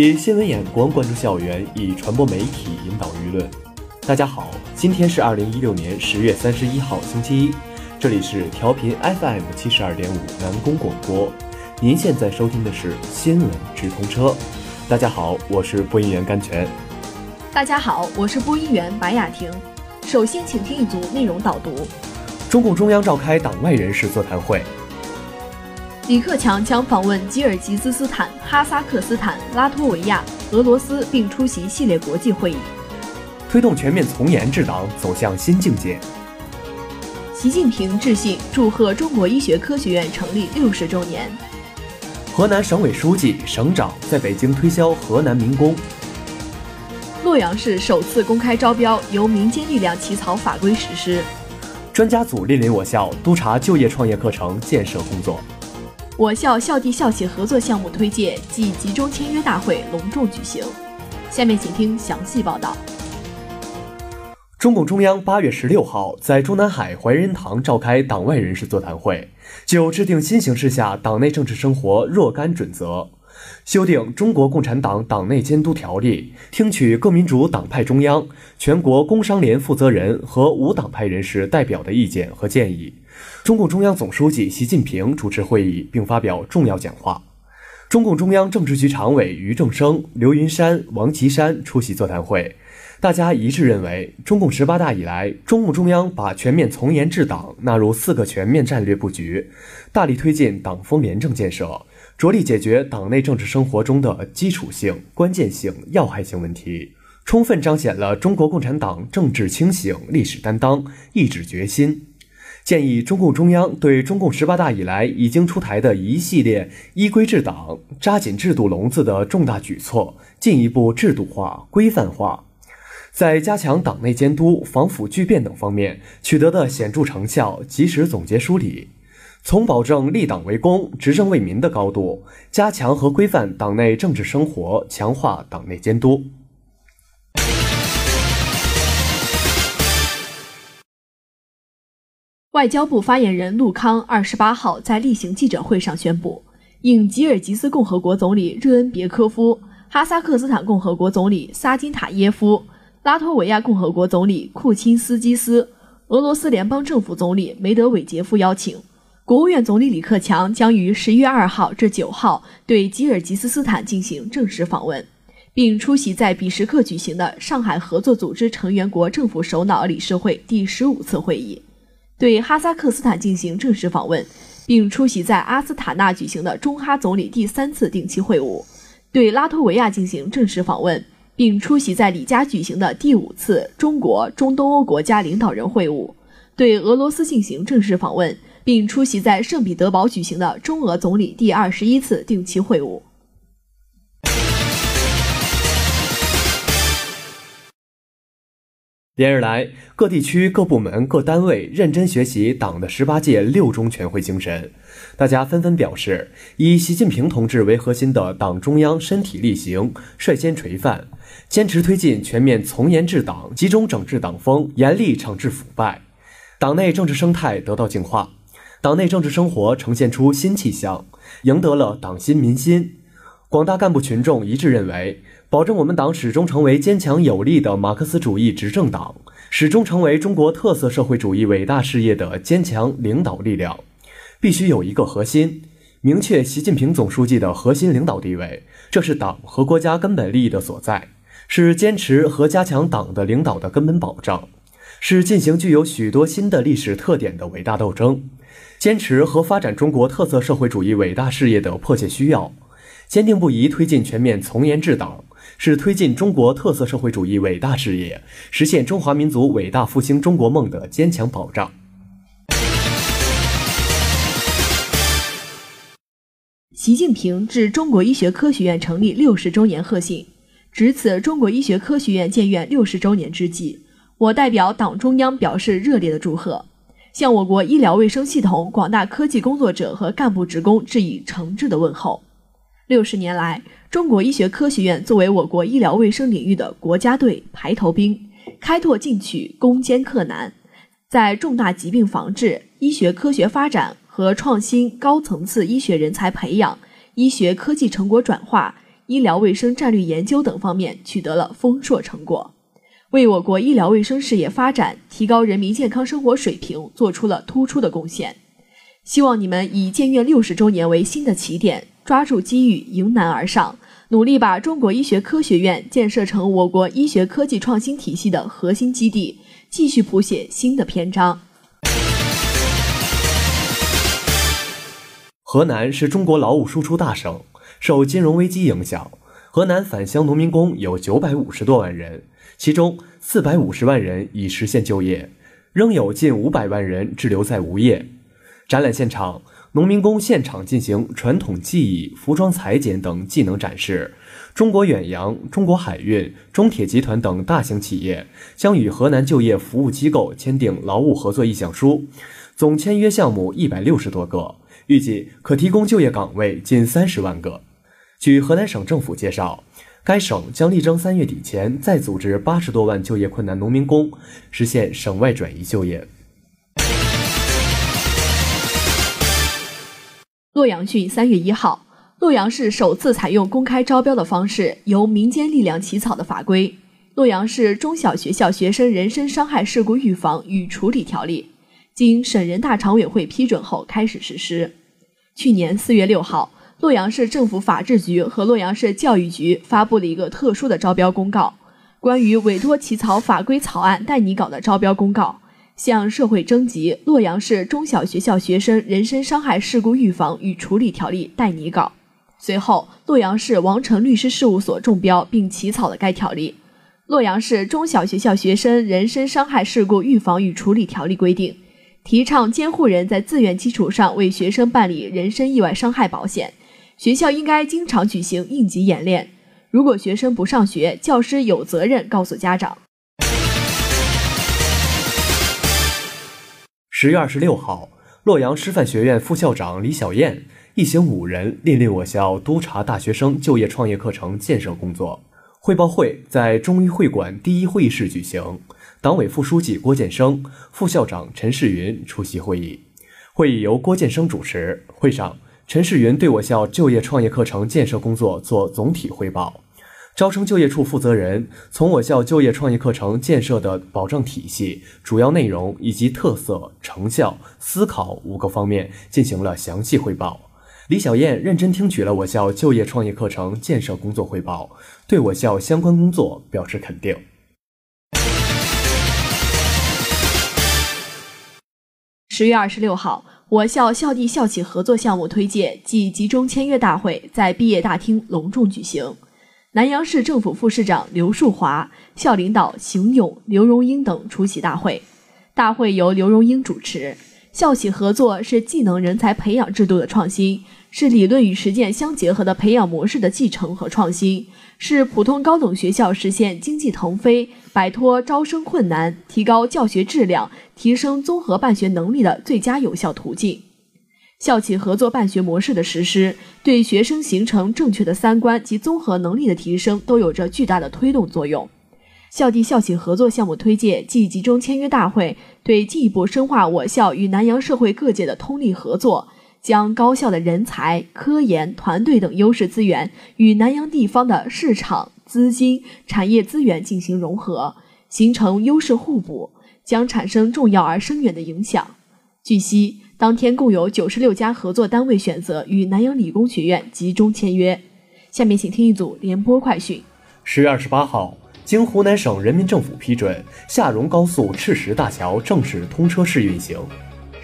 以新闻眼光关注校园，以传播媒体引导舆论。大家好，今天是二零一六年十月三十一号，星期一，这里是调频 FM 七十二点五南宫广播。您现在收听的是新闻直通车。大家好，我是播音员甘泉。大家好，我是播音员白雅婷。首先，请听一组内容导读。中共中央召开党外人士座谈会。李克强将访问吉尔吉斯斯坦、哈萨克斯坦、拉脱维亚、俄罗斯，并出席系列国际会议，推动全面从严治党走向新境界。习近平致信祝贺中国医学科学院成立六十周年。河南省委书记、省长在北京推销河南民工。洛阳市首次公开招标，由民间力量起草法规实施。专家组莅临我校督查就业创业课程建设工作。我校校地校企合作项目推介暨集中签约大会隆重举行。下面请听详细报道。中共中央八月十六号在中南海怀仁堂召开党外人士座谈会，就制定新形势下党内政治生活若干准则。修订《中国共产党党内监督条例》，听取各民主党派中央、全国工商联负责人和无党派人士代表的意见和建议。中共中央总书记习近平主持会议并发表重要讲话。中共中央政治局常委俞正声、刘云山、王岐山出席座谈会，大家一致认为，中共十八大以来，中共中央把全面从严治党纳入四个全面战略布局，大力推进党风廉政建设。着力解决党内政治生活中的基础性、关键性、要害性问题，充分彰显了中国共产党政治清醒、历史担当、意志决心。建议中共中央对中共十八大以来已经出台的一系列依规治党、扎紧制度笼子的重大举措进一步制度化、规范化，在加强党内监督、防腐拒变等方面取得的显著成效，及时总结梳理。从保证立党为公、执政为民的高度，加强和规范党内政治生活，强化党内监督。外交部发言人陆康二十八号在例行记者会上宣布，应吉尔吉斯共和国总理热恩别科夫、哈萨克斯坦共和国总理萨金塔耶夫、拉脱维亚共和国总理库钦斯基斯、俄罗斯联邦政府总理梅德韦杰夫邀请。国务院总理李克强将于十一月二号至九号对吉尔吉斯斯坦进行正式访问，并出席在比什克举行的上海合作组织成员国政府首脑理事会第十五次会议；对哈萨克斯坦进行正式访问，并出席在阿斯塔纳举行的中哈总理第三次定期会晤；对拉脱维亚进行正式访问，并出席在里加举行的第五次中国中东欧国家领导人会晤；对俄罗斯进行正式访问。并出席在圣彼得堡举行的中俄总理第二十一次定期会晤。连日来，各地区各部门各单位认真学习党的十八届六中全会精神，大家纷纷表示，以习近平同志为核心的党中央身体力行，率先垂范，坚持推进全面从严治党，集中整治党风，严厉惩治腐败，党内政治生态得到净化。党内政治生活呈现出新气象，赢得了党心民心。广大干部群众一致认为，保证我们党始终成为坚强有力的马克思主义执政党，始终成为中国特色社会主义伟大事业的坚强领导力量，必须有一个核心，明确习近平总书记的核心领导地位，这是党和国家根本利益的所在，是坚持和加强党的领导的根本保障，是进行具有许多新的历史特点的伟大斗争。坚持和发展中国特色社会主义伟大事业的迫切需要，坚定不移推进全面从严治党，是推进中国特色社会主义伟大事业、实现中华民族伟大复兴中国梦的坚强保障。习近平致中国医学科学院成立六十周年贺信，值此中国医学科学院建院六十周年之际，我代表党中央表示热烈的祝贺。向我国医疗卫生系统广大科技工作者和干部职工致以诚挚的问候。六十年来，中国医学科学院作为我国医疗卫生领域的国家队、排头兵，开拓进取，攻坚克难，在重大疾病防治、医学科学发展和创新、高层次医学人才培养、医学科技成果转化、医疗卫生战略研究等方面取得了丰硕成果，为我国医疗卫生事业发展、提高人民健康生活水平做出了突出的贡献。希望你们以建院六十周年为新的起点，抓住机遇，迎难而上，努力把中国医学科学院建设成我国医学科技创新体系的核心基地，继续谱写新的篇章。河南是中国劳务输出大省，受金融危机影响，河南返乡农民工有九百五十多万人，其中四百五十万人已实现就业，仍有近五百万人滞留在无业。展览现场，农民工现场进行传统技艺、服装裁剪等技能展示。中国远洋、中国海运、中铁集团等大型企业将与河南就业服务机构签订劳务合作意向书，总签约项目一百六十多个。预计可提供就业岗位近三十万个。据河南省政府介绍，该省将力争三月底前再组织八十多万就业困难农民工实现省外转移就业。洛阳讯三月一号，洛阳市首次采用公开招标的方式，由民间力量起草的法规《洛阳市中小学校学生人身伤害事故预防与处理条例》，经省人大常委会批准后开始实施。去年四月六号，洛阳市政府法制局和洛阳市教育局发布了一个特殊的招标公告，关于委托起草法规草案代拟稿的招标公告，向社会征集《洛阳市中小学校学生人身伤害事故预防与处理条例》代拟稿。随后，洛阳市王成律师事务所中标并起草了该条例。《洛阳市中小学校学生人身伤害事故预防与处理条例》规定。提倡监护人在自愿基础上为学生办理人身意外伤害保险。学校应该经常举行应急演练。如果学生不上学，教师有责任告诉家长。十月二十六号，洛阳师范学院副校长李小燕一行五人莅临我校督查大学生就业创业课程建设工作。汇报会在中医会馆第一会议室举行。党委副书记郭建生、副校长陈世云出席会议。会议由郭建生主持。会上，陈世云对我校就业创业课程建设工作作总体汇报。招生就业处负责人从我校就业创业课程建设的保障体系、主要内容以及特色、成效、思考五个方面进行了详细汇报。李小燕认真听取了我校就业创业课程建设工作汇报，对我校相关工作表示肯定。十月二十六号，我校校地校企合作项目推介暨集中签约大会在毕业大厅隆重举行。南阳市政府副市长刘树华、校领导邢勇、刘荣英等出席大会。大会由刘荣英主持。校企合作是技能人才培养制度的创新，是理论与实践相结合的培养模式的继承和创新。是普通高等学校实现经济腾飞、摆脱招生困难、提高教学质量、提升综合办学能力的最佳有效途径。校企合作办学模式的实施，对学生形成正确的三观及综合能力的提升都有着巨大的推动作用。校地校企合作项目推介暨集中签约大会，对进一步深化我校与南阳社会各界的通力合作。将高校的人才、科研团队等优势资源与南阳地方的市场、资金、产业资源进行融合，形成优势互补，将产生重要而深远的影响。据悉，当天共有九十六家合作单位选择与南阳理工学院集中签约。下面请听一组联播快讯：十月二十八号，经湖南省人民政府批准，下蓉高速赤石大桥正式通车试运行。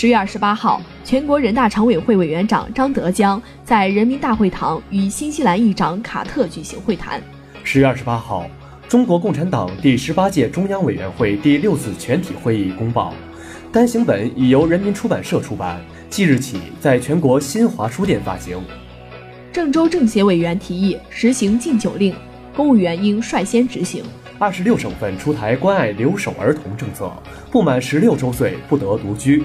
十月二十八号，全国人大常委会委员长张德江在人民大会堂与新西兰议长卡特举行会谈。十月二十八号，中国共产党第十八届中央委员会第六次全体会议公报，单行本已由人民出版社出版，即日起在全国新华书店发行。郑州政协委员提议实行禁酒令，公务员应率先执行。二十六省份出台关爱留守儿童政策，不满十六周岁不得独居。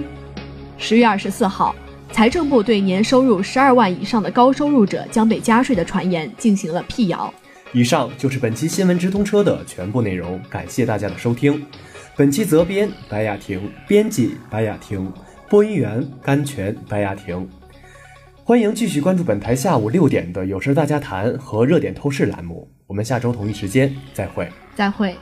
十月二十四号，财政部对年收入十二万以上的高收入者将被加税的传言进行了辟谣。以上就是本期新闻直通车的全部内容，感谢大家的收听。本期责编白雅婷，编辑白雅婷，播音员甘泉白雅婷。欢迎继续关注本台下午六点的有事大家谈和热点透视栏目。我们下周同一时间再会。再会。